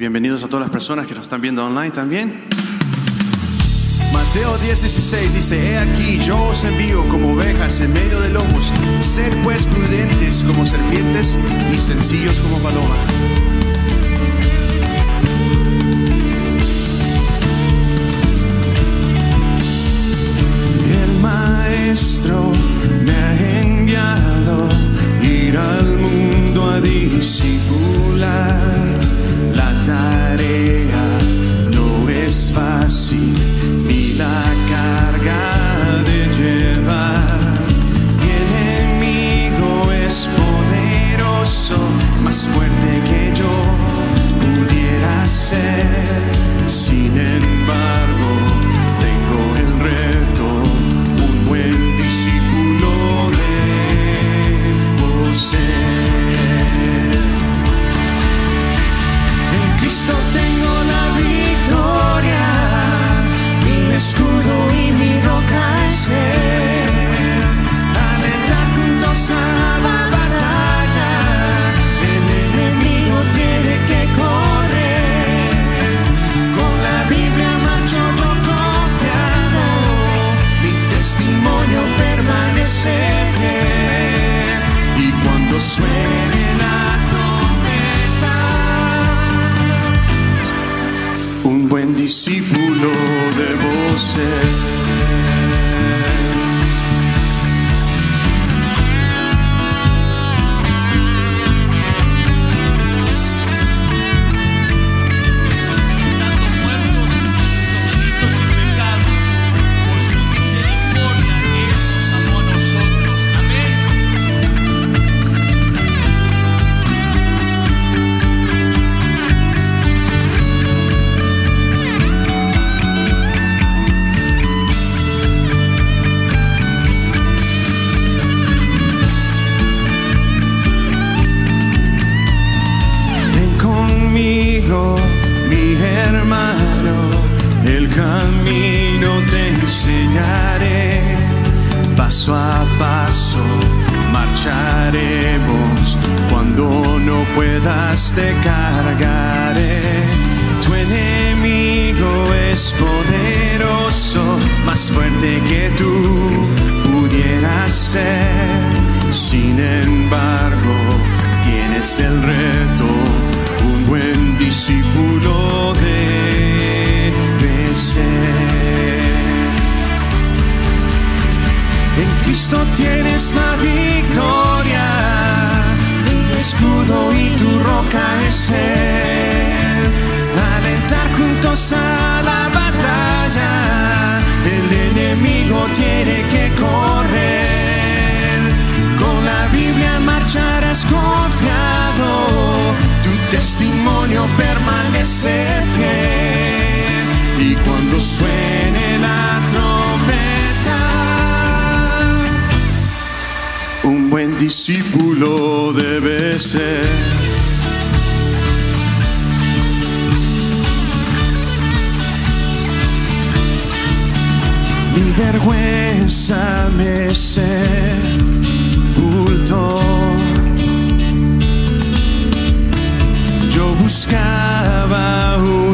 Bienvenidos a todas las personas que nos están viendo online también. Mateo 10:16 dice, He aquí, yo os envío como ovejas en medio de lobos, sed pues prudentes como serpientes y sencillos como palomas. maestro me ha enviado ir al mundo a disciplinarlo.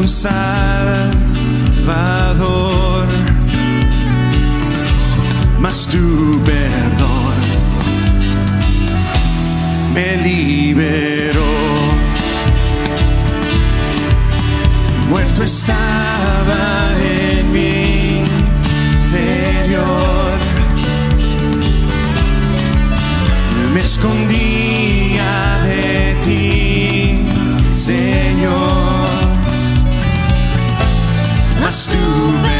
salvador, mas tu perdón me liberó. Muerto estaba en mi interior, me escondí. costume.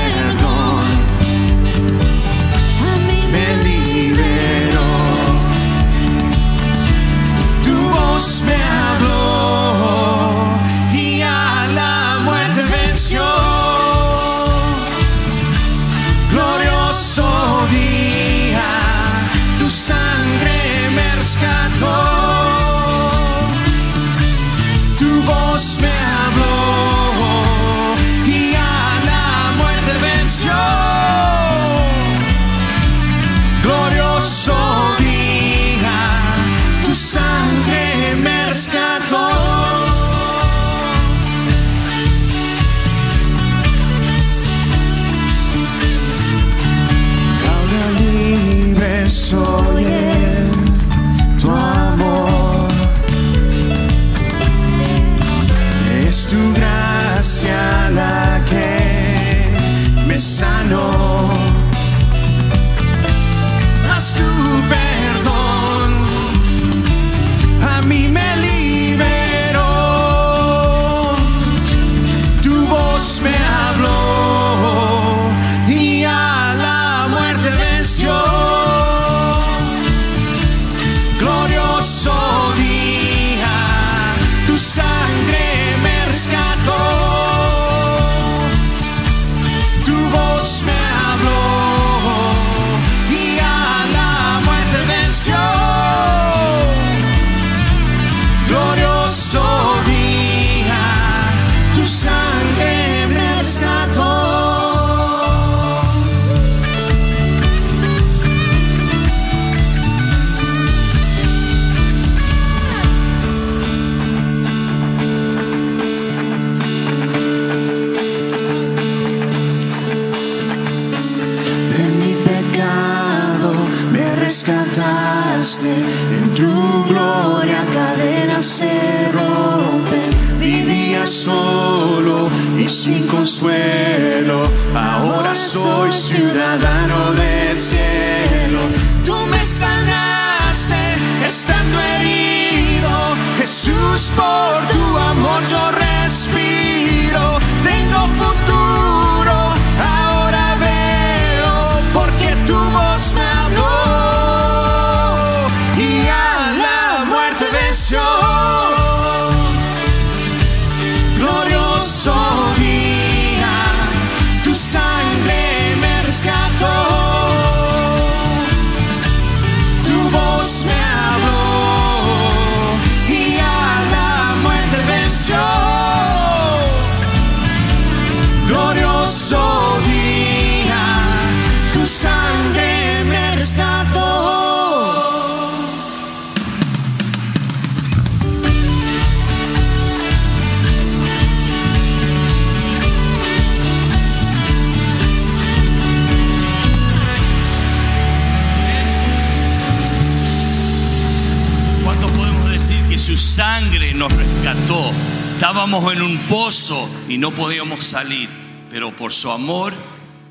Rescató. Estábamos en un pozo y no podíamos salir, pero por su amor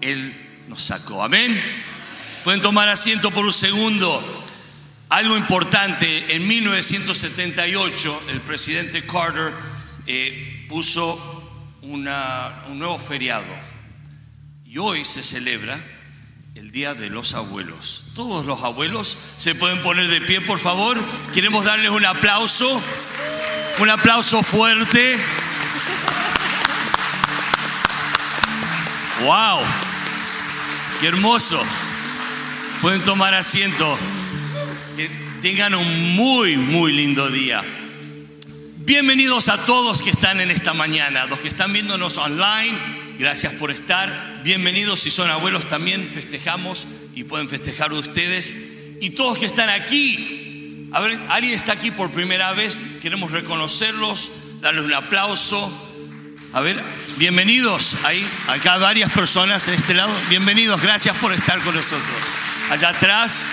Él nos sacó. Amén. Pueden tomar asiento por un segundo. Algo importante, en 1978 el presidente Carter eh, puso un nuevo feriado y hoy se celebra el Día de los Abuelos. Todos los abuelos se pueden poner de pie, por favor. Queremos darles un aplauso, un aplauso fuerte. ¡Wow! ¡Qué hermoso! Pueden tomar asiento. Que tengan un muy, muy lindo día. Bienvenidos a todos que están en esta mañana, los que están viéndonos online, gracias por estar. Bienvenidos si son abuelos también, festejamos y pueden festejar ustedes. Y todos que están aquí, a ver, alguien está aquí por primera vez, queremos reconocerlos, darles un aplauso. A ver, bienvenidos ahí, acá varias personas en este lado, bienvenidos, gracias por estar con nosotros. Allá atrás,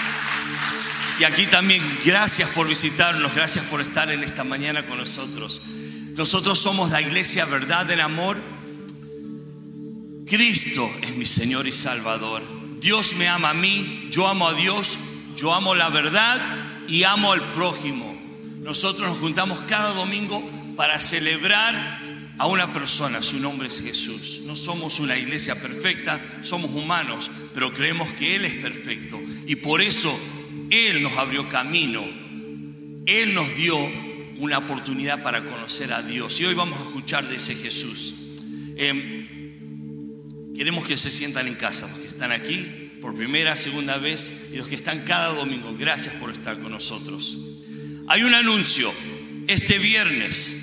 y aquí también, gracias por visitarnos, gracias por estar en esta mañana con nosotros. Nosotros somos la iglesia Verdad del Amor. Cristo es mi Señor y Salvador. Dios me ama a mí, yo amo a Dios, yo amo la verdad y amo al prójimo. Nosotros nos juntamos cada domingo para celebrar a una persona, su nombre es Jesús. No somos una iglesia perfecta, somos humanos, pero creemos que Él es perfecto. Y por eso Él nos abrió camino, Él nos dio una oportunidad para conocer a Dios. Y hoy vamos a escuchar de ese Jesús. Eh, queremos que se sientan en casa, los que están aquí por primera, segunda vez y los que están cada domingo. Gracias por estar con nosotros. Hay un anuncio. Este viernes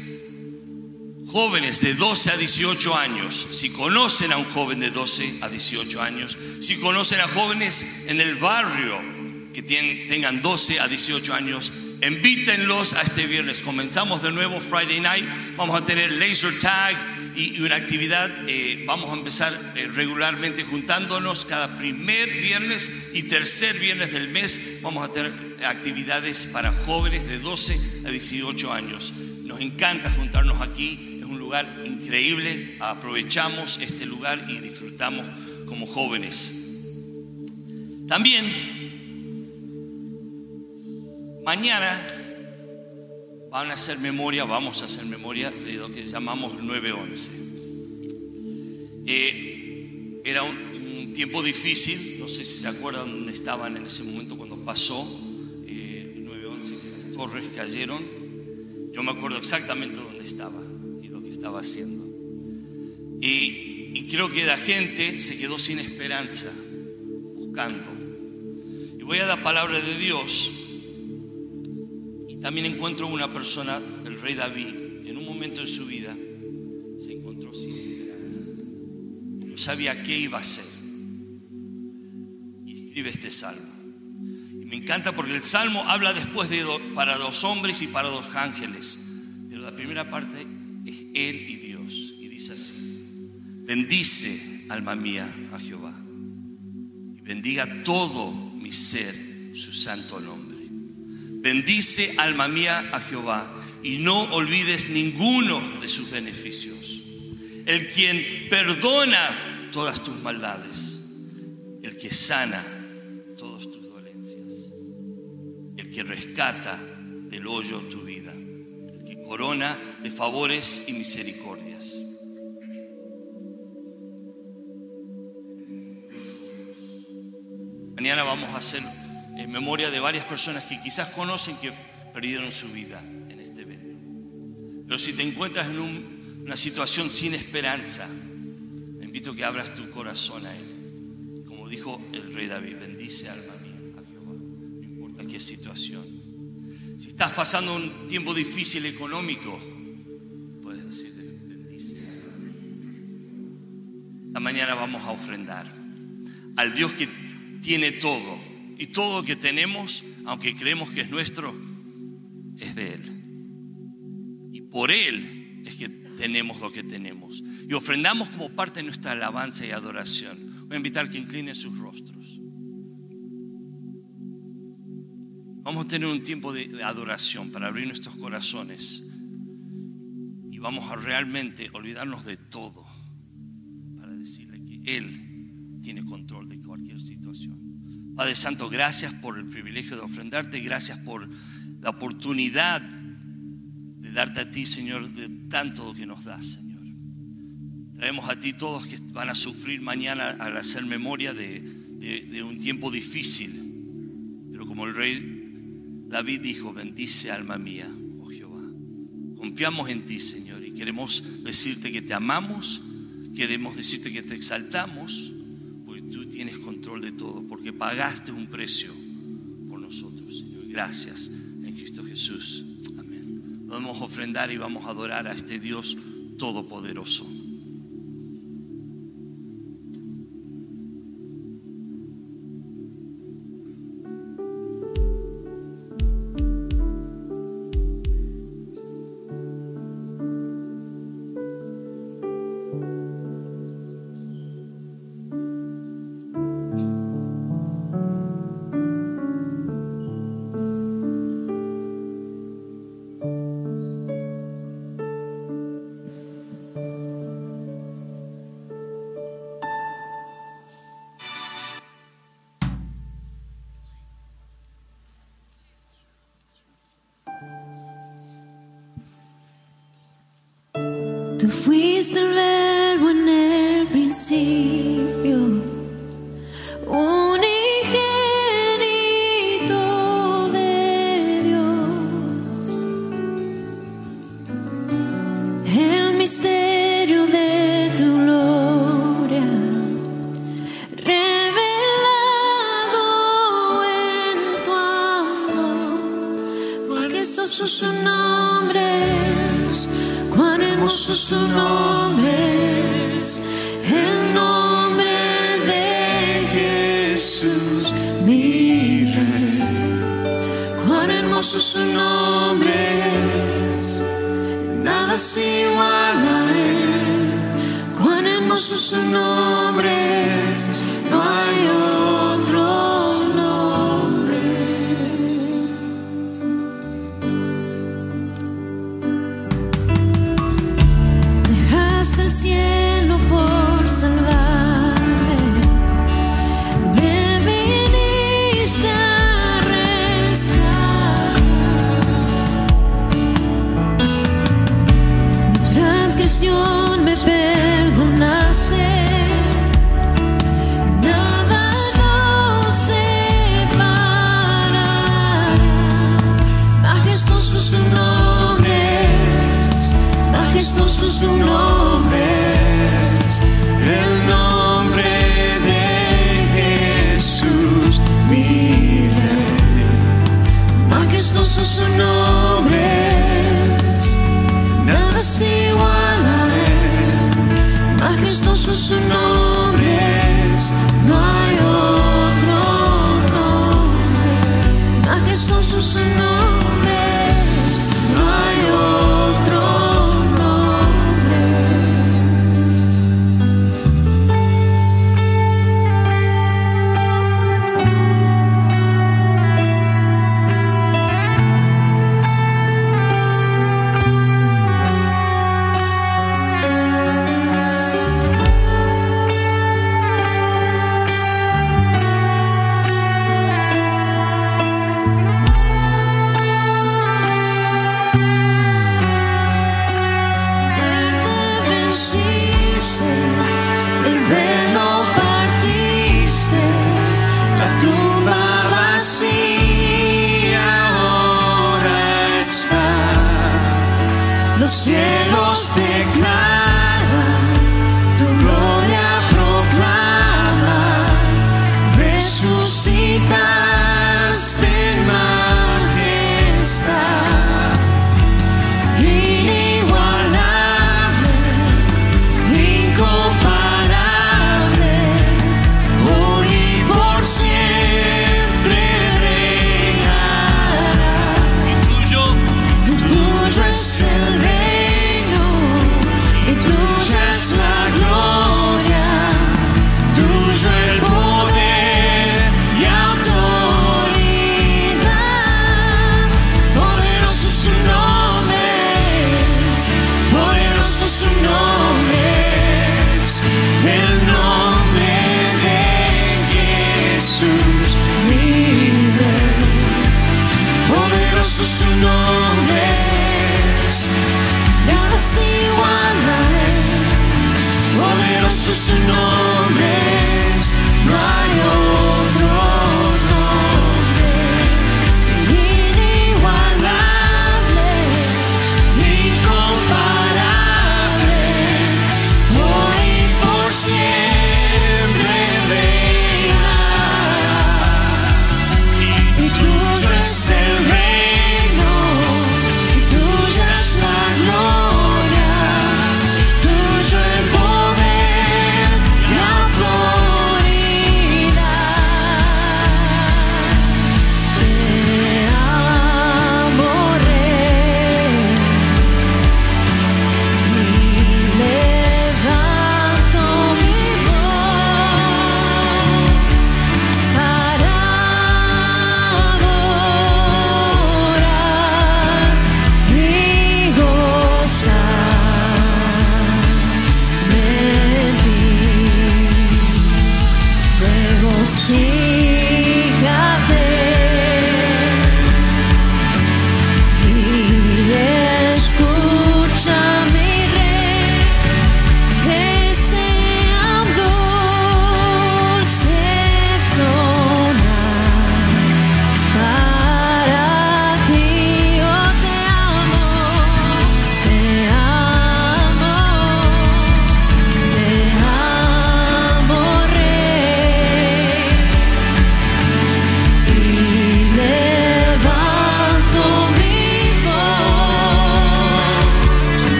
jóvenes de 12 a 18 años, si conocen a un joven de 12 a 18 años, si conocen a jóvenes en el barrio que tienen- tengan 12 a 18 años, invítenlos a este viernes. Comenzamos de nuevo Friday night, vamos a tener laser tag y, una actividad, eh, vamos a empezar eh, regularmente juntándonos cada primer viernes y tercer viernes del mes, vamos a tener actividades para jóvenes de 12 a 18 años. Nos encanta juntarnos aquí, es un lugar increíble, aprovechamos este lugar y disfrutamos como jóvenes. También, mañana van a hacer memoria, vamos a hacer memoria de lo que llamamos 911. Eh, era un, tiempo difícil, no sé si se acuerdan dónde estaban en ese momento cuando pasó eh, el 911, que las torres cayeron. Yo me acuerdo exactamente dónde estaba y lo que estaba haciendo. Y, y creo que la gente se quedó sin esperanza, buscando. Y voy a la palabra de Dios. También encuentro una persona, el rey David, en un momento de su vida se encontró sin esperanza. No sabía qué iba a hacer. Y escribe este salmo. Y me encanta porque el salmo habla después de para los hombres y para los ángeles. Pero la primera parte es él y Dios. Y dice así. Bendice, alma mía, a Jehová. Y bendiga todo mi ser su santo nombre. Bendice, alma mía, a Jehová. Y no olvides ninguno de sus beneficios. El quien perdona todas tus maldades. El que sana todas tus dolencias. El que rescata del hoyo tu vida. El que corona de favores y misericordias. Mañana vamos a hacer en memoria de varias personas que quizás conocen que perdieron su vida en este evento. Pero si te encuentras en un- una situación sin esperanza, te invito a que abras tu corazón a Él. Como dijo el rey David, bendice alma mía a Jehová, no importa qué situación. Si estás pasando un tiempo difícil económico, puedes decir, bendice. alma mía". Esta mañana vamos a ofrendar al Dios que tiene todo y todo lo que tenemos, aunque creemos que es nuestro, es de Él. Y por Él es que tenemos lo que tenemos. Y ofrendamos como parte de nuestra alabanza y adoración. Voy a invitar que inclinen sus rostros. Vamos a tener un tiempo de adoración para abrir nuestros corazones. vamos a realmente olvidarnos de todo para decirle que Él tiene control de cualquier situación. Padre Santo, gracias por el privilegio de ofrendarte, gracias por la oportunidad de darte a ti, Señor, de tanto que nos das, Señor. Traemos a ti todos que van a sufrir mañana al hacer memoria de, de un tiempo difícil, pero como el rey David dijo, bendice alma mía, oh Jehová. Confiamos en ti, Señor, y queremos decirte que te amamos, queremos decirte que te exaltamos, tú tienes control de todo, porque pagaste un precio por nosotros, Señor. Gracias en Cristo Jesús. Amén. Podemos ofrendar y vamos a adorar a este Dios todopoderoso.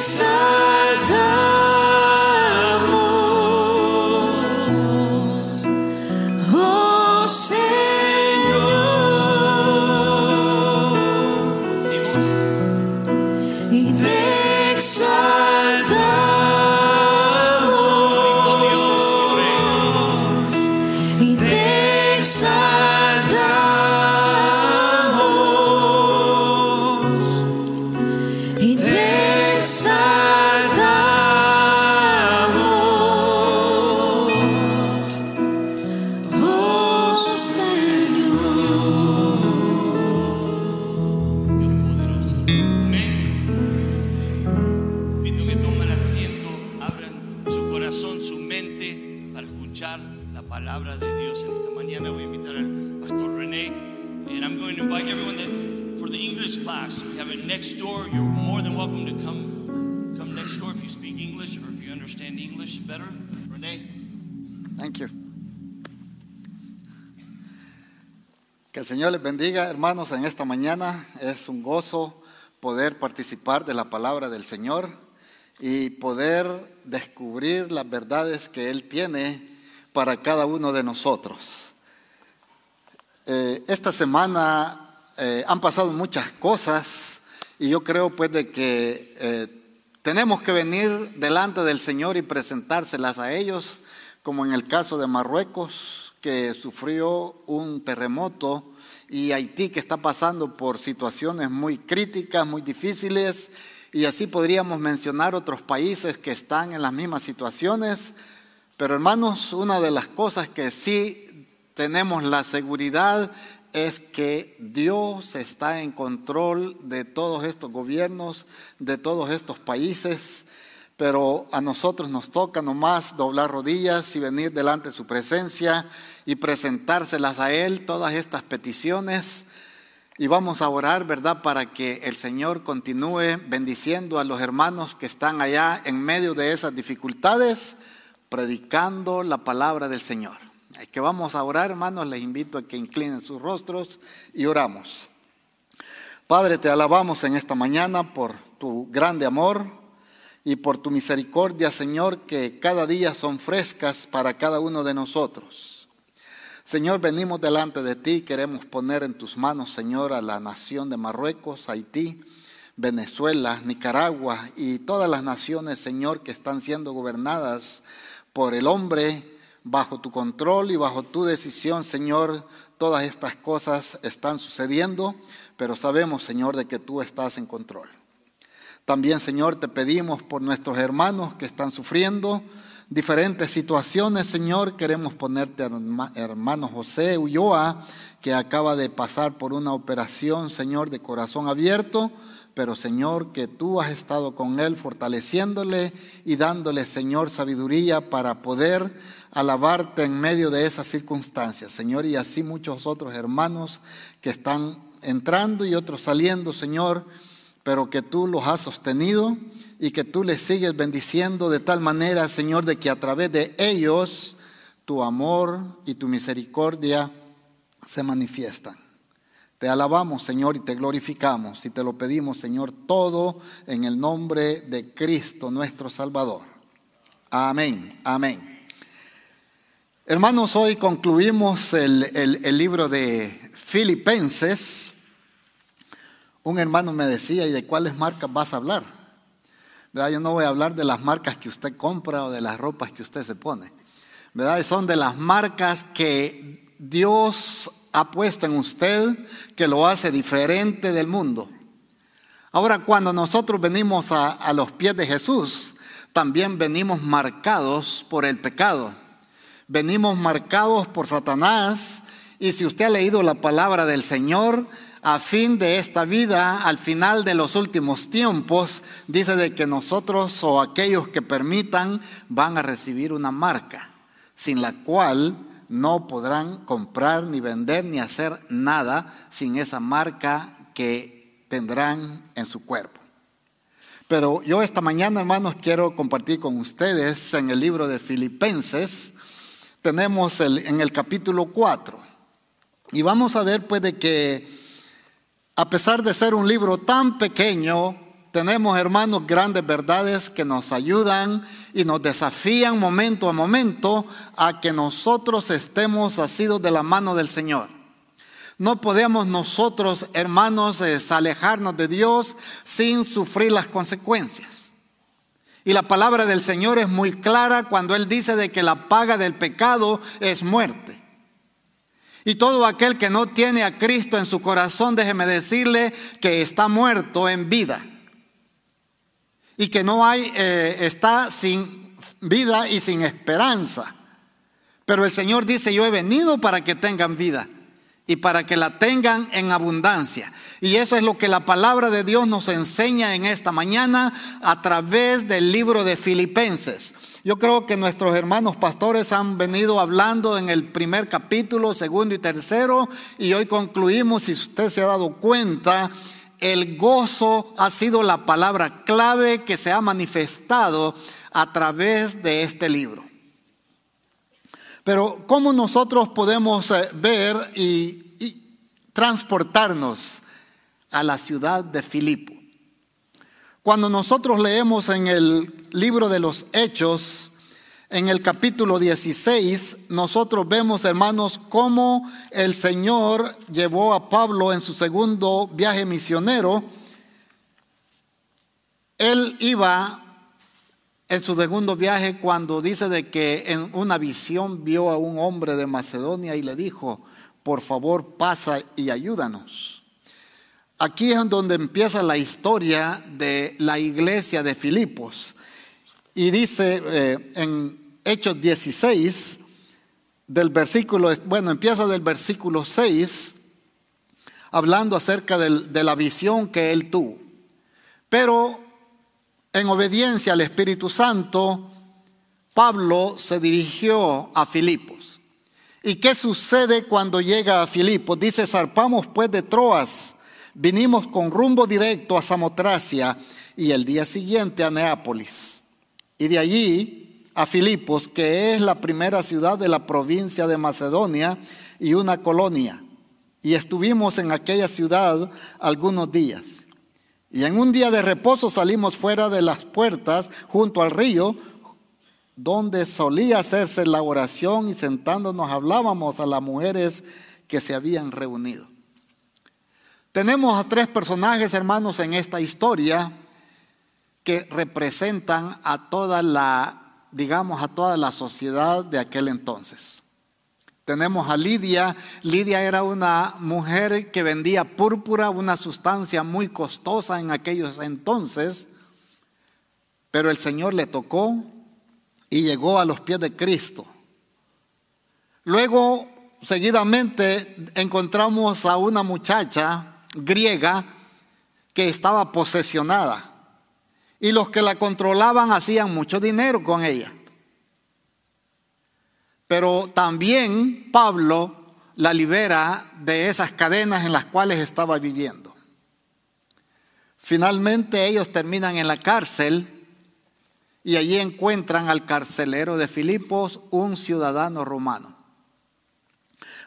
So. Señor les bendiga, hermanos, en esta mañana. Es un gozo poder participar de la palabra del Señor y poder descubrir las verdades que Él tiene para cada uno de nosotros. Eh, esta semana eh, han pasado muchas cosas y yo creo pues de que eh, tenemos que venir delante del Señor y presentárselas a ellos, como en el caso de Marruecos, que sufrió un terremoto, y Haití, que está pasando por situaciones muy críticas, muy difíciles, y así podríamos mencionar otros países que están en las mismas situaciones. Pero hermanos, una de las cosas que sí tenemos la seguridad es que Dios está en control de todos estos gobiernos, de todos estos países, pero a nosotros nos toca nomás doblar rodillas y venir delante de su presencia y presentárselas a Él, todas estas peticiones. Y vamos a orar, ¿verdad?, para que el Señor continúe bendiciendo a los hermanos que están allá en medio de esas dificultades, predicando la palabra del Señor. Que vamos a orar, hermanos, les invito a que inclinen sus rostros y oramos. Padre, te alabamos en esta mañana por tu grande amor y por tu misericordia, Señor, que cada día son frescas para cada uno de nosotros. Señor, venimos delante de ti, queremos poner en tus manos, Señor, a la nación de Marruecos, Haití, Venezuela, Nicaragua y todas las naciones, Señor, que están siendo gobernadas por el hombre bajo tu control y bajo tu decisión, Señor. Todas estas cosas están sucediendo, pero sabemos, Señor, de que tú estás en control. También, Señor, te pedimos por nuestros hermanos que están sufriendo diferentes situaciones, Señor. Queremos ponerte hermano José Ulloa, que acaba de pasar por una operación, Señor, de corazón abierto. Pero Señor, que tú has estado con él fortaleciéndole y dándole, Señor, sabiduría para poder alabarte en medio de esas circunstancias, Señor, y así muchos otros hermanos que están entrando y otros saliendo, Señor, pero que tú los has sostenido y que tú les sigues bendiciendo de tal manera, Señor, de que a través de ellos tu amor y tu misericordia se manifiestan. Te alabamos, Señor, y te glorificamos y te lo pedimos, Señor, todo en el nombre de Cristo nuestro Salvador. Amén, amén. Hermanos, hoy concluimos el, el, libro de Filipenses. Un hermano me decía, ¿y de cuáles marcas vas a hablar? ¿Verdad? Yo no voy a hablar de las marcas que usted compra o de las ropas que usted se pone. ¿Verdad? Son de las marcas que Dios ha puesto en usted que lo hace diferente del mundo. Ahora, cuando nosotros venimos a, a, los pies de Jesús, también venimos marcados por el pecado. Venimos marcados por Satanás. Y si usted ha leído la palabra del Señor, a fin de esta vida, al final de los últimos tiempos, dice de que nosotros o aquellos que permitan van a recibir una marca, sin la cual no podrán comprar ni vender ni hacer nada sin esa marca que tendrán en su cuerpo. Pero yo esta mañana, hermanos, quiero compartir con ustedes en el libro de Filipenses, tenemos el, en el capítulo 4. Y vamos a ver pues de que a pesar de ser un libro tan pequeño, tenemos, hermanos, grandes verdades que nos ayudan y nos desafían momento a momento a que nosotros estemos asidos de la mano del Señor. No podemos nosotros, hermanos, alejarnos de Dios sin sufrir las consecuencias. Y la palabra del Señor es muy clara cuando Él dice de que la paga del pecado es muerte. Y todo aquel que no tiene a Cristo en su corazón, déjeme decirle que está muerto en vida y que no hay, eh, está sin vida y sin esperanza. Pero el Señor dice, yo he venido para que tengan vida y para que la tengan en abundancia. Y eso es lo que la palabra de Dios nos enseña en esta mañana a través del libro de Filipenses. Yo creo que nuestros hermanos pastores han venido hablando en el primer capítulo, segundo y tercero, y hoy concluimos, si usted se ha dado cuenta, el gozo ha sido la palabra clave que se ha manifestado a través de este libro. Pero ¿cómo nosotros podemos eh, ver y, y transportarnos a la ciudad de Filipo? Cuando nosotros leemos en el libro de los Hechos, en el capítulo 16, nosotros vemos, hermanos, cómo el Señor llevó a Pablo en su segundo viaje misionero. Él iba en su segundo viaje cuando dice de que en una visión vio a un hombre de Macedonia y le dijo, por favor pasa y ayúdanos. Aquí es donde empieza la historia de la iglesia de Filipos. Y dice eh, en Hechos 16, del versículo, bueno, empieza del versículo 6, hablando acerca de la visión que él tuvo. Pero en obediencia al Espíritu Santo, Pablo se dirigió a Filipos. ¿Y qué sucede cuando llega a Filipos? Dice, zarpamos pues de Troas Vinimos con rumbo directo a Samotracia y el día siguiente a Neápolis. Y de allí a Filipos, que es la primera ciudad de la provincia de Macedonia y una colonia. Y estuvimos en aquella ciudad algunos días. Y en un día de reposo salimos fuera de las puertas junto al río, donde solía hacerse la oración y sentándonos hablábamos a las mujeres que se habían reunido. Tenemos a tres personajes, hermanos, en esta historia que representan a toda la, digamos, a toda la sociedad de aquel entonces. Tenemos a Lidia. Lidia era una mujer que vendía púrpura, una sustancia muy costosa en aquellos entonces, pero el Señor le tocó y llegó a los pies de Cristo. Luego, seguidamente, encontramos a una muchacha griega que estaba posesionada. Y los que la controlaban hacían mucho dinero con ella. Pero también Pablo la libera de esas cadenas en las cuales estaba viviendo. Finalmente ellos terminan en la cárcel y allí encuentran al carcelero de Filipos, un ciudadano romano.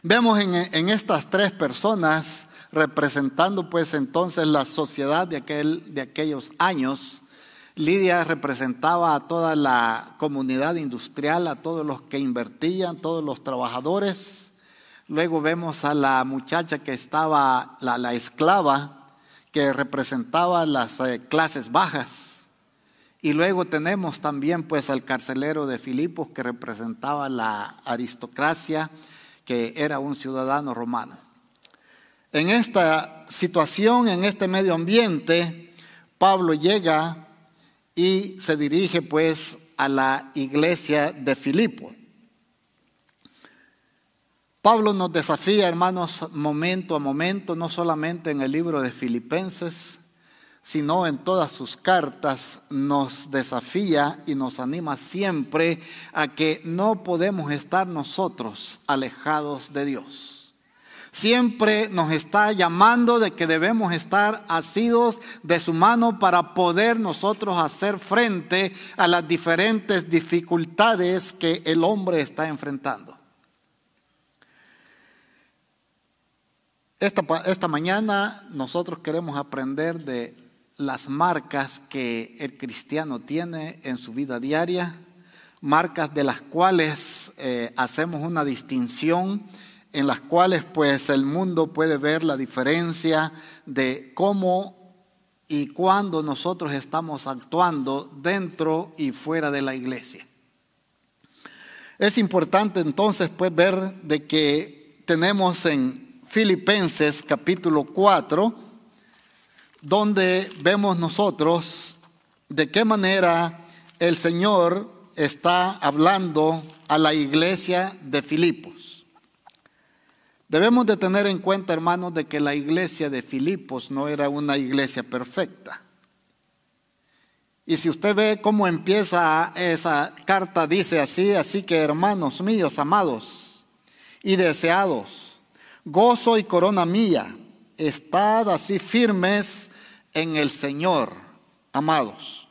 Vemos en, estas tres personas representando pues entonces la sociedad de, aquel, de aquellos años. Lidia representaba a toda la comunidad industrial, a todos los que invertían, todos los trabajadores. Luego vemos a la muchacha que estaba, la, esclava, que representaba las eh, clases bajas. Y luego tenemos también pues al carcelero de Filipos que representaba la aristocracia, que era un ciudadano romano. En esta situación, en este medio ambiente, Pablo llega y se dirige pues a la iglesia de Filipo. Pablo nos desafía, hermanos, momento a momento, no solamente en el libro de Filipenses, sino en todas sus cartas, nos desafía y nos anima siempre a que no podemos estar nosotros alejados de Dios siempre nos está llamando de que debemos estar asidos de su mano para poder nosotros hacer frente a las diferentes dificultades que el hombre está enfrentando. Esta, esta mañana nosotros queremos aprender de las marcas que el cristiano tiene en su vida diaria, marcas de las cuales eh, hacemos una distinción en las cuales pues el mundo puede ver la diferencia de cómo y cuándo nosotros estamos actuando dentro y fuera de la iglesia. Es importante entonces pues ver de que tenemos en Filipenses capítulo 4, donde vemos nosotros de qué manera el Señor está hablando a la iglesia de Filipos. Debemos de tener en cuenta, hermanos, de que la iglesia de Filipos no era una iglesia perfecta. Y si usted ve cómo empieza esa carta, dice así, así que hermanos míos, amados y deseados, gozo y corona mía, estad así firmes en el Señor, amados.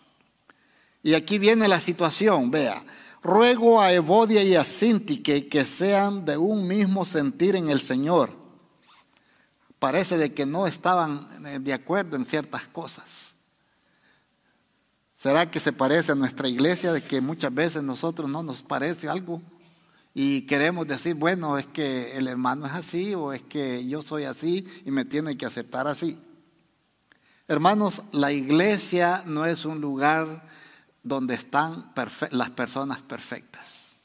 Y aquí viene la situación, vea. Ruego a Evodia y a Sintique que sean de un mismo sentir en el Señor. Parece de que no estaban eh, de acuerdo en ciertas cosas. ¿Será que se parece a nuestra iglesia de que muchas veces nosotros no nos parece algo? Y queremos decir, bueno, es que el hermano es así o es que yo soy así y me tiene que aceptar así. Hermanos, la iglesia no es un lugar donde están las personas perfectas.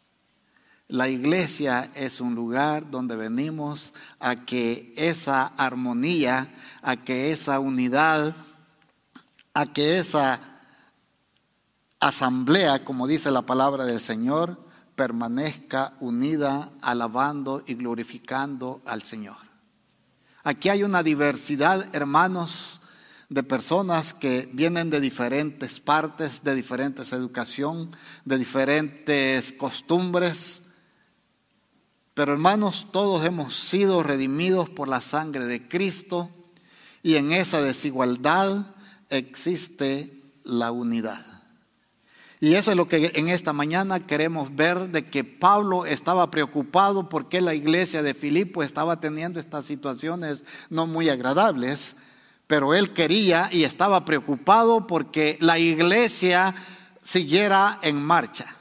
La iglesia es un lugar donde venimos a que esa armonía, a que esa unidad, a que esa asamblea, como dice la palabra del Señor, permanezca unida, alabando y glorificando al Señor. Aquí hay una diversidad, hermanos, de personas que vienen de diferentes partes, de diferentes educación, de diferentes costumbres. Pero hermanos, todos hemos sido redimidos por la sangre de Cristo y en esa desigualdad existe la unidad. Y eso es lo que en esta mañana queremos ver de que Pablo estaba preocupado porque la iglesia de Filipo estaba teniendo estas situaciones no muy agradables pero él quería y estaba preocupado porque la iglesia siguiera en marcha.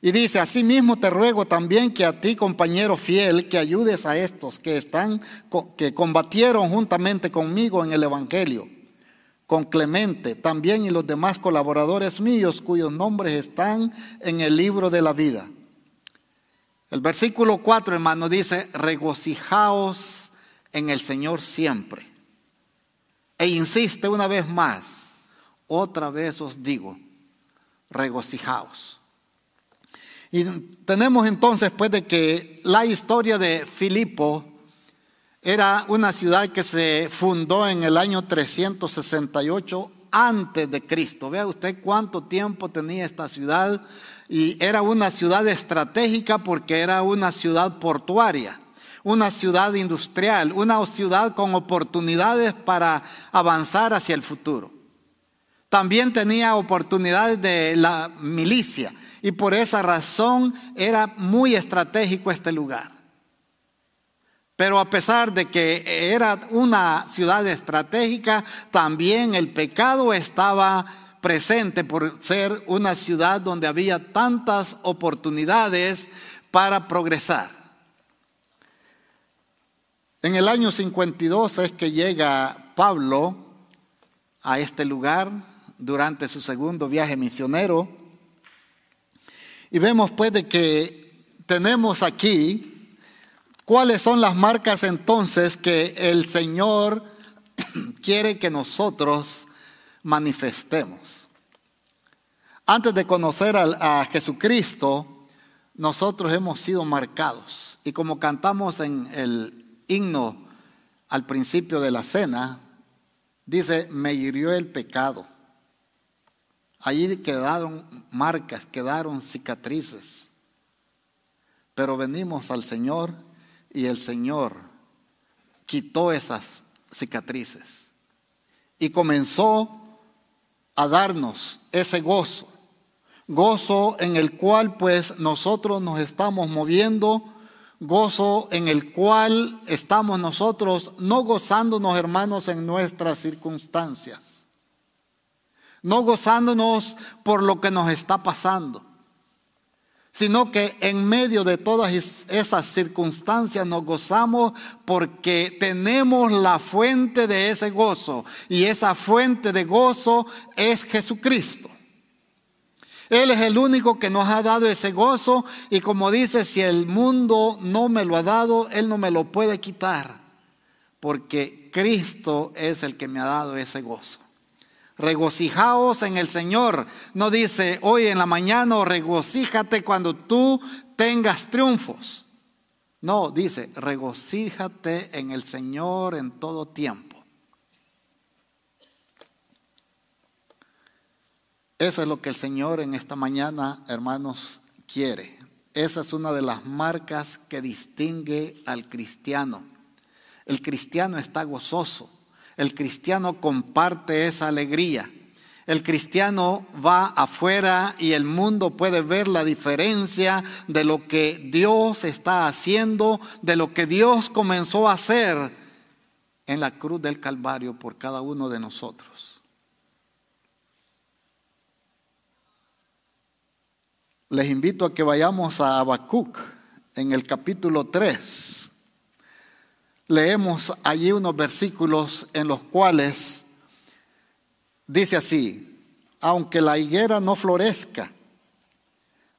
Y dice, asimismo te ruego también que a ti, compañero fiel, que ayudes a estos que están, que combatieron juntamente conmigo en el Evangelio, con Clemente también y los demás colaboradores míos cuyos nombres están en el libro de la vida. El versículo 4, hermano, dice, regocijaos en el Señor siempre. E insiste una vez más, otra vez os digo, regocijaos. Y tenemos entonces pues de que la historia de Filipo era una ciudad que se fundó en el año 368 antes de Cristo. Vea usted cuánto tiempo tenía esta ciudad y era una ciudad estratégica porque era una ciudad portuaria una ciudad industrial, una ciudad con oportunidades para avanzar hacia el futuro. También tenía oportunidades de la milicia y por esa razón era muy estratégico este lugar. Pero a pesar de que era una ciudad estratégica, también el pecado estaba presente por ser una ciudad donde había tantas oportunidades para progresar. En el año 52 es que llega Pablo a este lugar durante su segundo viaje misionero. Y vemos pues de que tenemos aquí cuáles son las marcas entonces que el Señor quiere que nosotros manifestemos. Antes de conocer a, a Jesucristo, nosotros hemos sido marcados. Y como cantamos en el himno al principio de la cena, dice, me hirió el pecado. Allí quedaron marcas, quedaron cicatrices. Pero venimos al Señor y el Señor quitó esas cicatrices y comenzó a darnos ese gozo, gozo en el cual pues nosotros nos estamos moviendo gozo en el cual estamos nosotros, no gozándonos, hermanos, en nuestras circunstancias, no gozándonos por lo que nos está pasando, sino que en medio de todas esas circunstancias nos gozamos porque tenemos la fuente de ese gozo y esa fuente de gozo es Jesucristo. Él es el único que nos ha dado ese gozo y como dice, si el mundo no me lo ha dado, Él no me lo puede quitar, porque Cristo es el que me ha dado ese gozo. Regocijaos en el Señor. No dice hoy en la mañana o regocíjate cuando tú tengas triunfos. No, dice regocíjate en el Señor en todo tiempo. Eso es lo que el Señor en esta mañana, hermanos, quiere. Esa es una de las marcas que distingue al cristiano. El cristiano está gozoso. El cristiano comparte esa alegría. El cristiano va afuera y el mundo puede ver la diferencia de lo que Dios está haciendo, de lo que Dios comenzó a hacer en la cruz del Calvario por cada uno de nosotros. Les invito a que vayamos a Habacuc en el capítulo 3. Leemos allí unos versículos en los cuales dice así, aunque la higuera no florezca,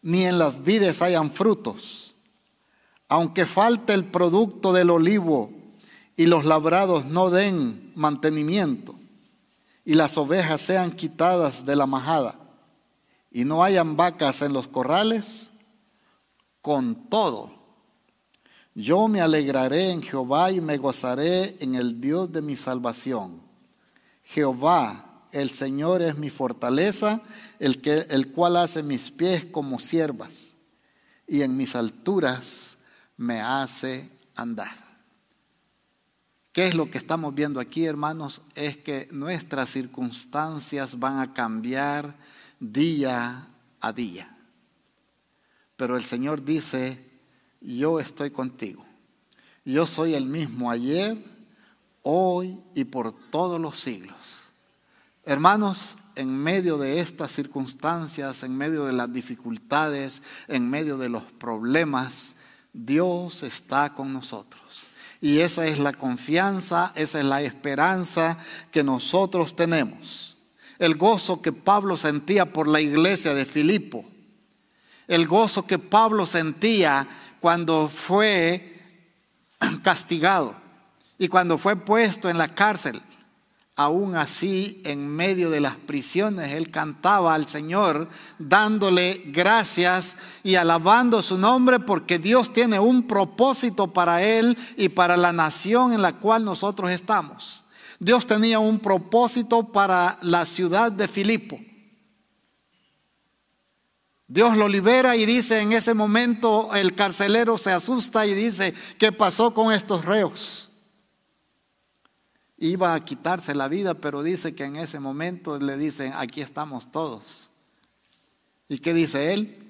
ni en las vides hayan frutos, aunque falte el producto del olivo y los labrados no den mantenimiento, y las ovejas sean quitadas de la majada, y no hayan vacas en los corrales, con todo, yo me alegraré en Jehová y me gozaré en el Dios de mi salvación. Jehová, el Señor es mi fortaleza, el, que, el cual hace mis pies como siervas, y en mis alturas me hace andar. ¿Qué es lo que estamos viendo aquí, hermanos? Es que nuestras circunstancias van a cambiar día a día. Pero el Señor dice, yo estoy contigo. Yo soy el mismo ayer, hoy y por todos los siglos. Hermanos, en medio de estas circunstancias, en medio de las dificultades, en medio de los problemas, Dios está con nosotros. Y esa es la confianza, esa es la esperanza que nosotros tenemos. El gozo que Pablo sentía por la iglesia de Filipo. El gozo que Pablo sentía cuando fue castigado y cuando fue puesto en la cárcel. Aún así, en medio de las prisiones, él cantaba al Señor dándole gracias y alabando su nombre porque Dios tiene un propósito para él y para la nación en la cual nosotros estamos. Dios tenía un propósito para la ciudad de Filipo. Dios lo libera y dice en ese momento el carcelero se asusta y dice, ¿qué pasó con estos reos? Iba a quitarse la vida, pero dice que en ese momento le dicen, aquí estamos todos. ¿Y qué dice él?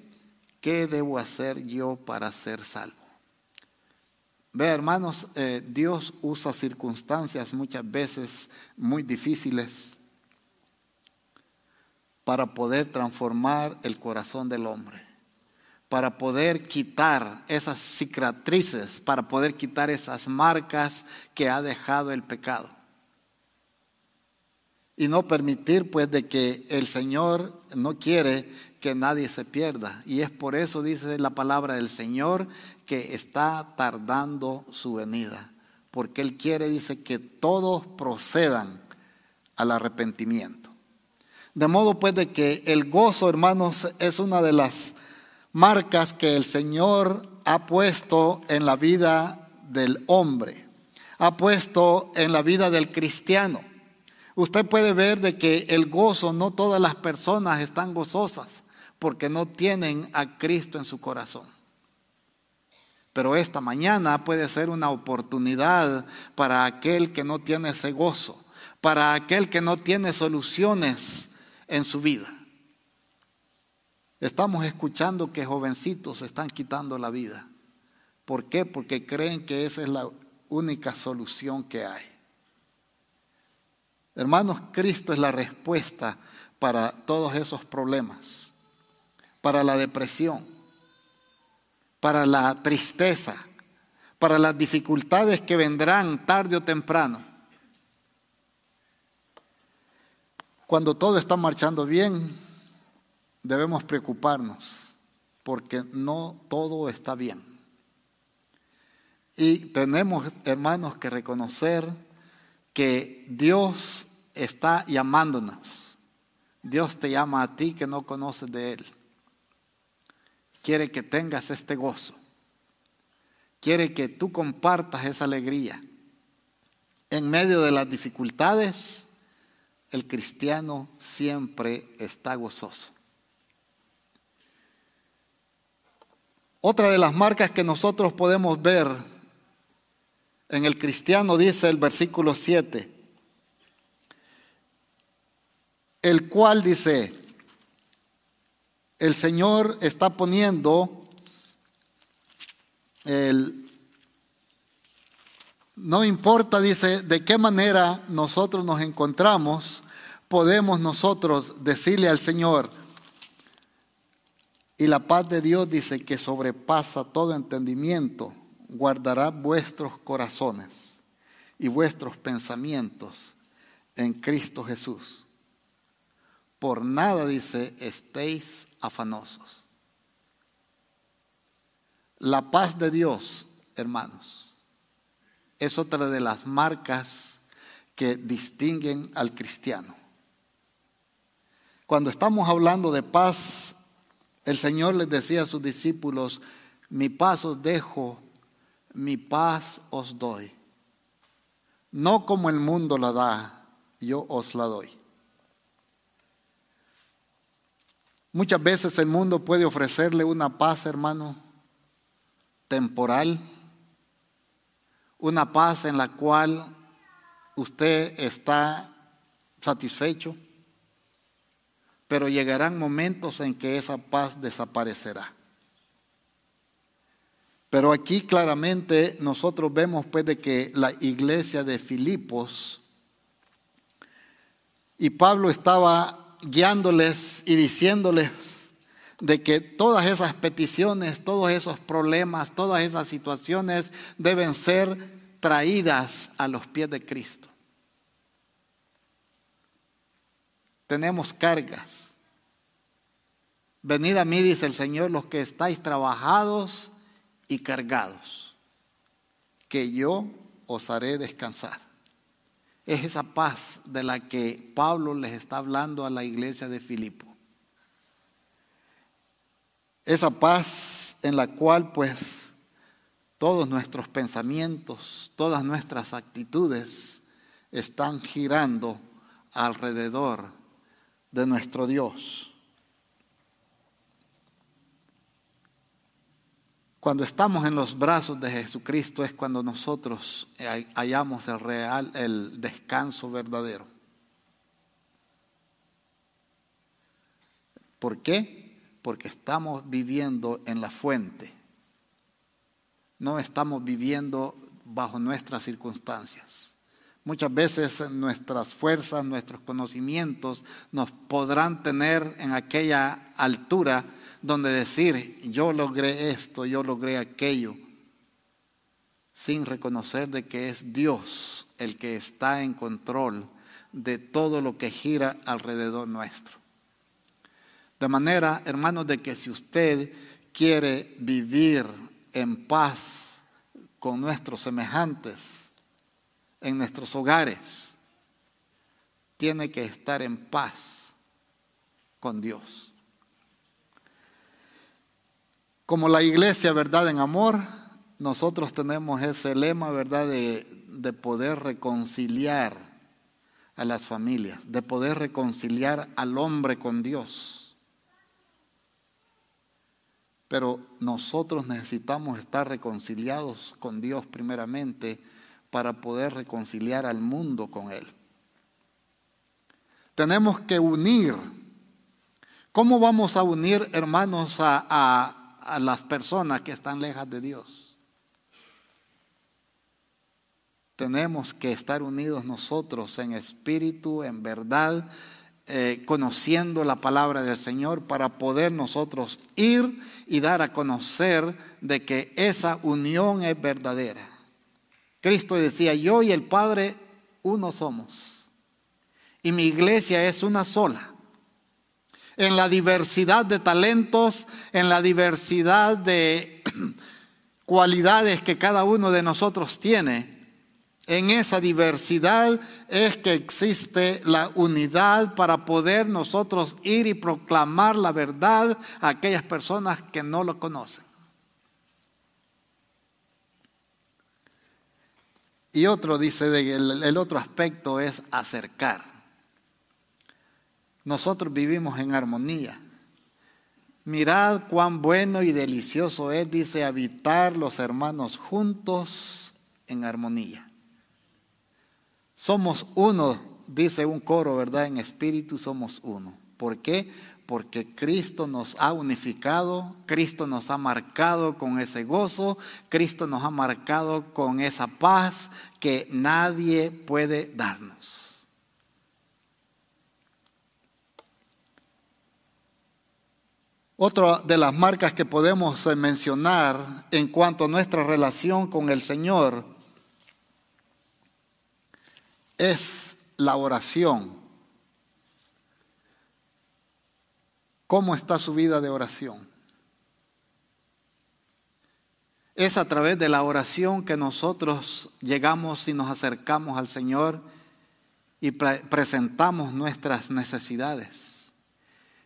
¿Qué debo hacer yo para ser salvo? Ve, hermanos, eh, Dios usa circunstancias muchas veces muy difíciles para poder transformar el corazón del hombre, para poder quitar esas cicatrices, para poder quitar esas marcas que ha dejado el pecado. Y no permitir pues de que el Señor no quiere que nadie se pierda. Y es por eso, dice la palabra del Señor, que está tardando su venida. Porque Él quiere, dice, que todos procedan al arrepentimiento. De modo pues de que el gozo, hermanos, es una de las marcas que el Señor ha puesto en la vida del hombre, ha puesto en la vida del cristiano. Usted puede ver de que el gozo, no todas las personas están gozosas porque no tienen a Cristo en su corazón. Pero esta mañana puede ser una oportunidad para aquel que no tiene ese gozo, para aquel que no tiene soluciones en su vida. Estamos escuchando que jovencitos se están quitando la vida. ¿Por qué? Porque creen que esa es la única solución que hay. Hermanos, Cristo es la respuesta para todos esos problemas, para la depresión, para la tristeza, para las dificultades que vendrán tarde o temprano. Cuando todo está marchando bien, debemos preocuparnos porque no todo está bien. Y tenemos, hermanos, que reconocer que Dios está llamándonos. Dios te llama a ti que no conoces de Él. Quiere que tengas este gozo. Quiere que tú compartas esa alegría. En medio de las dificultades, el cristiano siempre está gozoso. Otra de las marcas que nosotros podemos ver en el cristiano dice el versículo 7, el cual dice, el Señor está poniendo el... No importa, dice, de qué manera nosotros nos encontramos, podemos nosotros decirle al Señor, y la paz de Dios dice que sobrepasa todo entendimiento, guardará vuestros corazones y vuestros pensamientos en Cristo Jesús. Por nada dice, estéis afanosos. La paz de Dios, hermanos, es otra de las marcas que distinguen al cristiano. Cuando estamos hablando de paz, el Señor les decía a sus discípulos, mi paz os dejo, mi paz os doy. No como el mundo la da, yo os la doy. Muchas veces el mundo puede ofrecerle una paz, hermano, temporal, una paz en la cual usted está satisfecho, pero llegarán momentos en que esa paz desaparecerá. Pero aquí claramente nosotros vemos pues de que la iglesia de Filipos y Pablo estaba guiándoles y diciéndoles de que todas esas peticiones, todos esos problemas, todas esas situaciones deben ser traídas a los pies de Cristo. tenemos cargas. Venid a mí, dice el Señor, los que estáis trabajados y cargados, que yo os haré descansar. Es esa paz de la que Pablo les está hablando a la iglesia de Filipo. Esa paz en la cual pues todos nuestros pensamientos, todas nuestras actitudes están girando alrededor de nuestro Dios. Cuando estamos en los brazos de Jesucristo es cuando nosotros hallamos el real, el descanso verdadero. ¿Por qué? Porque estamos viviendo en la fuente. No estamos viviendo bajo nuestras circunstancias. Muchas veces nuestras fuerzas, nuestros conocimientos nos podrán tener en aquella altura donde decir, yo logré esto, yo logré aquello, sin reconocer de que es Dios el que está en control de todo lo que gira alrededor nuestro. De manera, hermanos, de que si usted quiere vivir en paz con nuestros semejantes, en nuestros hogares tiene que estar en paz con Dios. Como la iglesia, ¿verdad? En amor, nosotros tenemos ese lema, ¿verdad? De, de poder reconciliar a las familias, de poder reconciliar al hombre con Dios. Pero nosotros necesitamos estar reconciliados con Dios primeramente para poder reconciliar al mundo con Él. Tenemos que unir. ¿Cómo vamos a unir, hermanos, a, a, las personas que están lejas de Dios? Tenemos que estar unidos nosotros en espíritu, en verdad, eh, conociendo la palabra del Señor para poder nosotros ir y dar a conocer de que esa unión es verdadera. Cristo decía, yo y el Padre uno somos. Y mi iglesia es una sola. En la diversidad de talentos, en la diversidad de cualidades que cada uno de nosotros tiene, en esa diversidad es que existe la unidad para poder nosotros ir y proclamar la verdad a aquellas personas que no lo conocen. Y otro dice, el, otro aspecto es acercar. Nosotros vivimos en armonía. Mirad cuán bueno y delicioso es, dice, habitar los hermanos juntos en armonía. Somos uno, dice un coro, ¿verdad? En espíritu somos uno. ¿Por qué? Porque Cristo nos ha unificado, Cristo nos ha marcado con ese gozo, Cristo nos ha marcado con esa paz que nadie puede darnos. Otra de las marcas que podemos eh, mencionar en cuanto a nuestra relación con el Señor es la oración. ¿Cómo está su vida de oración? Es a través de la oración que nosotros llegamos y nos acercamos al Señor y presentamos nuestras necesidades.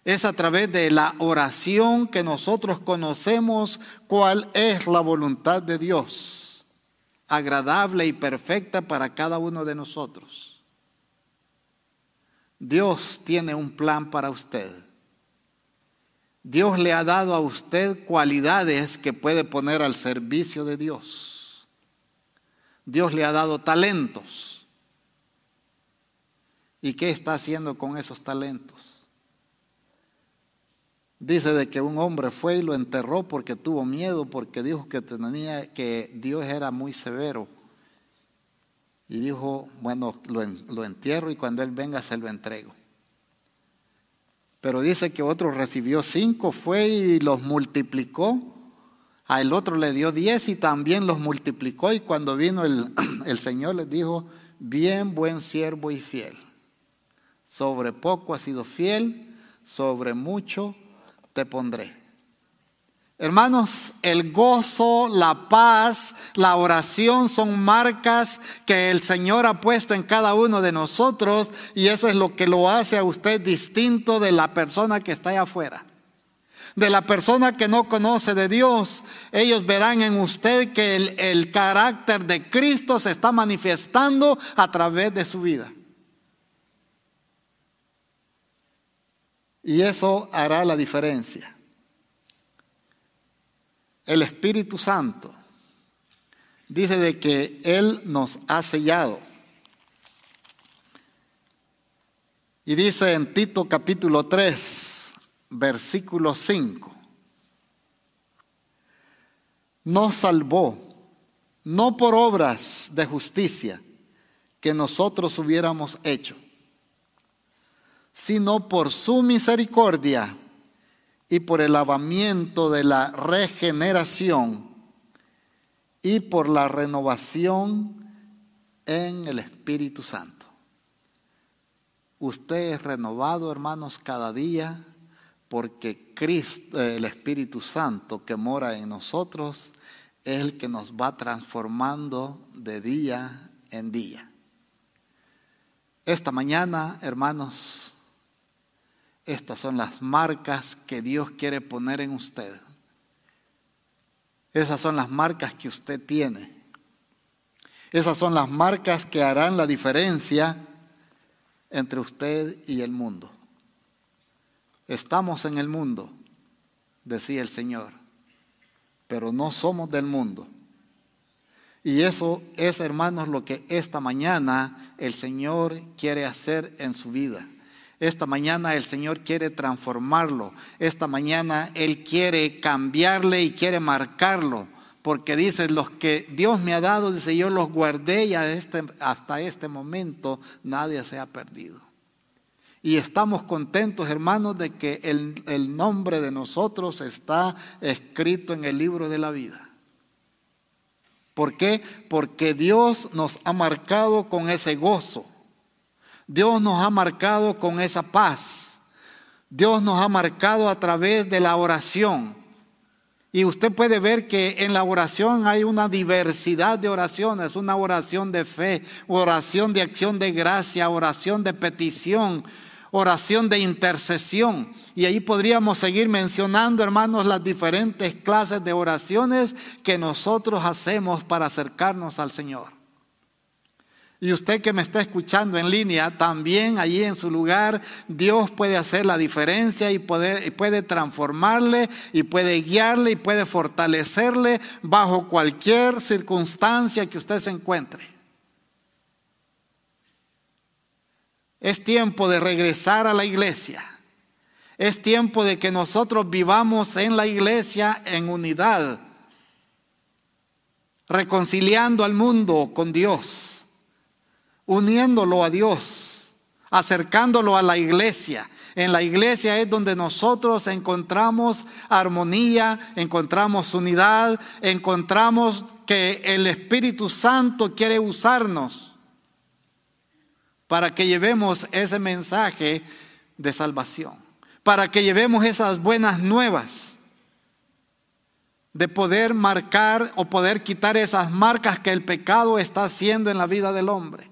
Es a través de la oración que nosotros conocemos cuál es la voluntad de Dios, agradable y perfecta para cada uno de nosotros. Dios tiene un plan para usted. Dios le ha dado a usted cualidades que puede poner al servicio de Dios. Dios le ha dado talentos. ¿Y qué está haciendo con esos talentos? Dice de que un hombre fue y lo enterró porque tuvo miedo, porque dijo que tenía que Dios era muy severo. Y dijo, bueno, lo, entierro y cuando él venga se lo entrego. Pero dice que otro recibió cinco, fue y los multiplicó. A el otro le dio diez y también los multiplicó. Y cuando vino el, el Señor les dijo, bien buen siervo y fiel. Sobre poco ha sido fiel, sobre mucho pondré. Hermanos, el gozo, la paz, la oración son marcas que el Señor ha puesto en cada uno de nosotros y eso es lo que lo hace a usted distinto de la persona que está allá afuera. De la persona que no conoce de Dios, ellos verán en usted que el carácter de Cristo se está manifestando a través de su vida. Y eso hará la diferencia. El Espíritu Santo dice de que Él nos ha sellado. Y dice en Tito capítulo 3, versículo 5, nos salvó, no por obras de justicia que nosotros hubiéramos hecho sino por su misericordia y por el lavamiento de la regeneración y por la renovación en el Espíritu Santo. Usted es renovado, hermanos, cada día porque Cristo, el Espíritu Santo que mora en nosotros, es el que nos va transformando de día en día. Esta mañana, hermanos, estas son las marcas que Dios quiere poner en usted. Esas son las marcas que usted tiene. Esas son las marcas que harán la diferencia entre usted y el mundo. Estamos en el mundo, decía el Señor, pero no somos del mundo. Y eso es, hermanos, lo que esta mañana el Señor quiere hacer en su vida. Esta mañana el Señor quiere transformarlo. Esta mañana Él quiere cambiarle y quiere marcarlo. Porque dice, los que Dios me ha dado, dice, yo los guardé y este, hasta este momento nadie se ha perdido. Y estamos contentos, hermanos, de que el, el nombre de nosotros está escrito en el libro de la vida. ¿Por qué? Porque Dios nos ha marcado con ese gozo. Dios nos ha marcado con esa paz. Dios nos ha marcado a través de la oración. Y usted puede ver que en la oración hay una diversidad de oraciones, una oración de fe, oración de acción de gracia, oración de petición, oración de intercesión. Y ahí podríamos seguir mencionando, hermanos, las diferentes clases de oraciones que nosotros hacemos para acercarnos al Señor. Y usted que me está escuchando en línea, también allí en su lugar, Dios puede hacer la diferencia y, puede transformarle y puede guiarle y puede fortalecerle bajo cualquier circunstancia que usted se encuentre. Es tiempo de regresar a la iglesia. Es tiempo de que nosotros vivamos en la iglesia en unidad, reconciliando al mundo con Dios uniéndolo a Dios, acercándolo a la iglesia. En la iglesia es donde nosotros encontramos armonía, encontramos unidad, encontramos que el Espíritu Santo quiere usarnos para que llevemos ese mensaje de salvación, para que llevemos esas buenas nuevas de poder marcar o poder quitar esas marcas que el pecado está haciendo en la vida del hombre.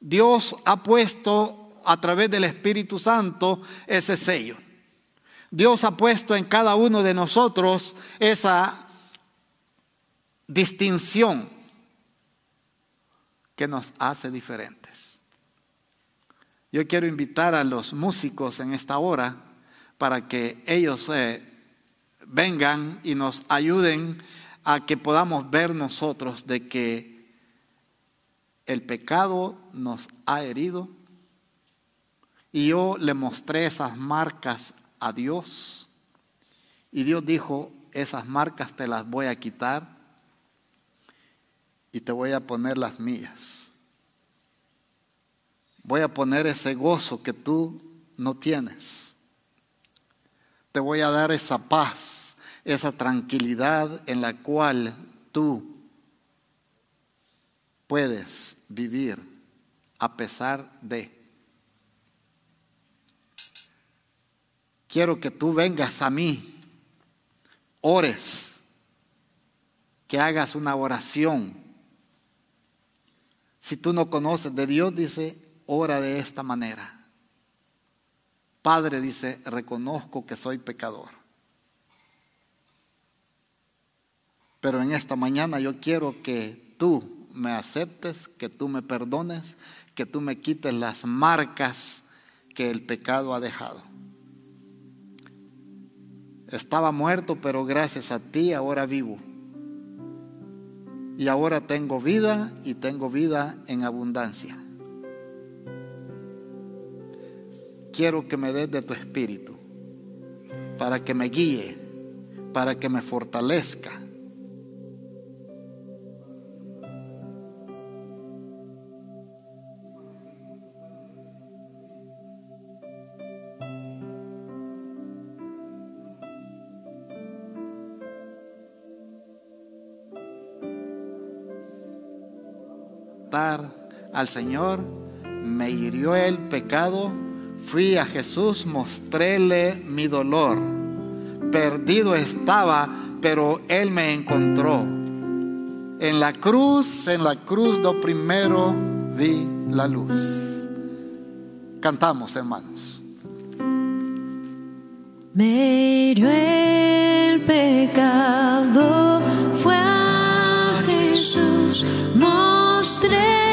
Dios ha puesto a través del Espíritu Santo ese sello. Dios ha puesto en cada uno de nosotros esa distinción que nos hace diferentes. Yo quiero invitar a los músicos en esta hora para que ellos eh, vengan y nos ayuden a que podamos ver nosotros de que el pecado nos ha herido y yo le mostré esas marcas a Dios y Dios dijo, esas marcas te las voy a quitar y te voy a poner las mías. Voy a poner ese gozo que tú no tienes. Te voy a dar esa paz, esa tranquilidad en la cual tú puedes vivir a pesar de. Quiero que tú vengas a mí, ores, que hagas una oración. Si tú no conoces de Dios, dice, ora de esta manera. Padre dice, reconozco que soy pecador. Pero en esta mañana yo quiero que tú me aceptes, que tú me perdones, que tú me quites las marcas que el pecado ha dejado. Estaba muerto, pero gracias a ti ahora vivo. Y ahora tengo vida y tengo vida en abundancia. Quiero que me des de tu espíritu para que me guíe, para que me fortalezca al Señor, me hirió el pecado, fui a Jesús, mostréle mi dolor. Perdido estaba, pero Él me encontró. En la cruz, en la cruz do primero vi la luz. Cantamos, hermanos. Me hirió el pecado, fue a Jesús. siempre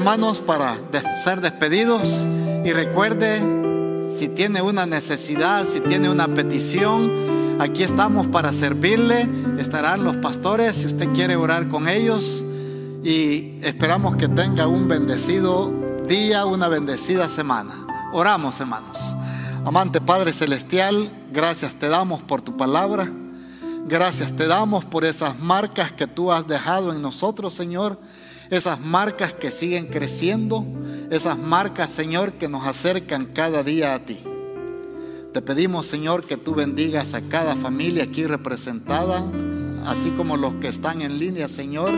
hermanos para ser despedidos y recuerde si tiene una necesidad, si tiene una petición, aquí estamos para servirle. Estarán los pastores si usted quiere orar con ellos y esperamos que tenga un bendecido día, una bendecida semana. Oramos hermanos. Amante Padre Celestial, gracias te damos por tu palabra. Gracias te damos por esas marcas que tú has dejado en nosotros, Señor. Esas marcas que siguen creciendo. Esas marcas, Señor, que nos acercan cada día a ti. Te pedimos, Señor, que tú bendigas a cada familia aquí representada, así como los que están en línea, Señor.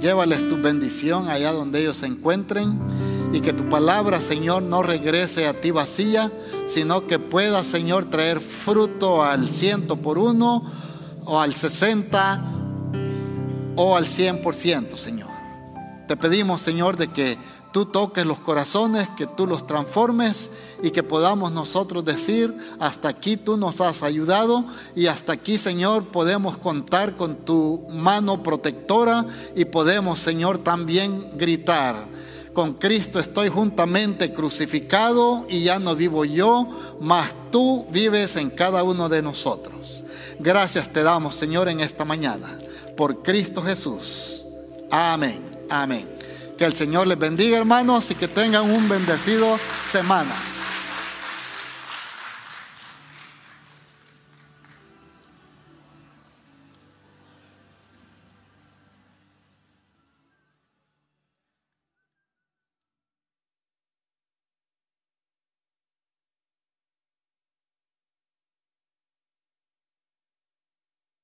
Llévales tu bendición allá donde ellos se encuentren y que tu palabra, Señor, no regrese a ti vacía, sino que pueda, Señor, traer fruto al ciento por uno o al sesenta o al cien por ciento, Señor. Te pedimos, Señor, de que tú toques los corazones, que tú los transformes y que podamos nosotros decir, hasta aquí tú nos has ayudado y hasta aquí, Señor, podemos contar con tu mano protectora y podemos, Señor, también gritar con Cristo estoy juntamente crucificado y ya no vivo yo, mas tú vives en cada uno de nosotros. Gracias te damos, Señor, en esta mañana. Por Cristo Jesús. Amén. Amén. Que el Señor les bendiga, hermanos, y que tengan un bendecido semana.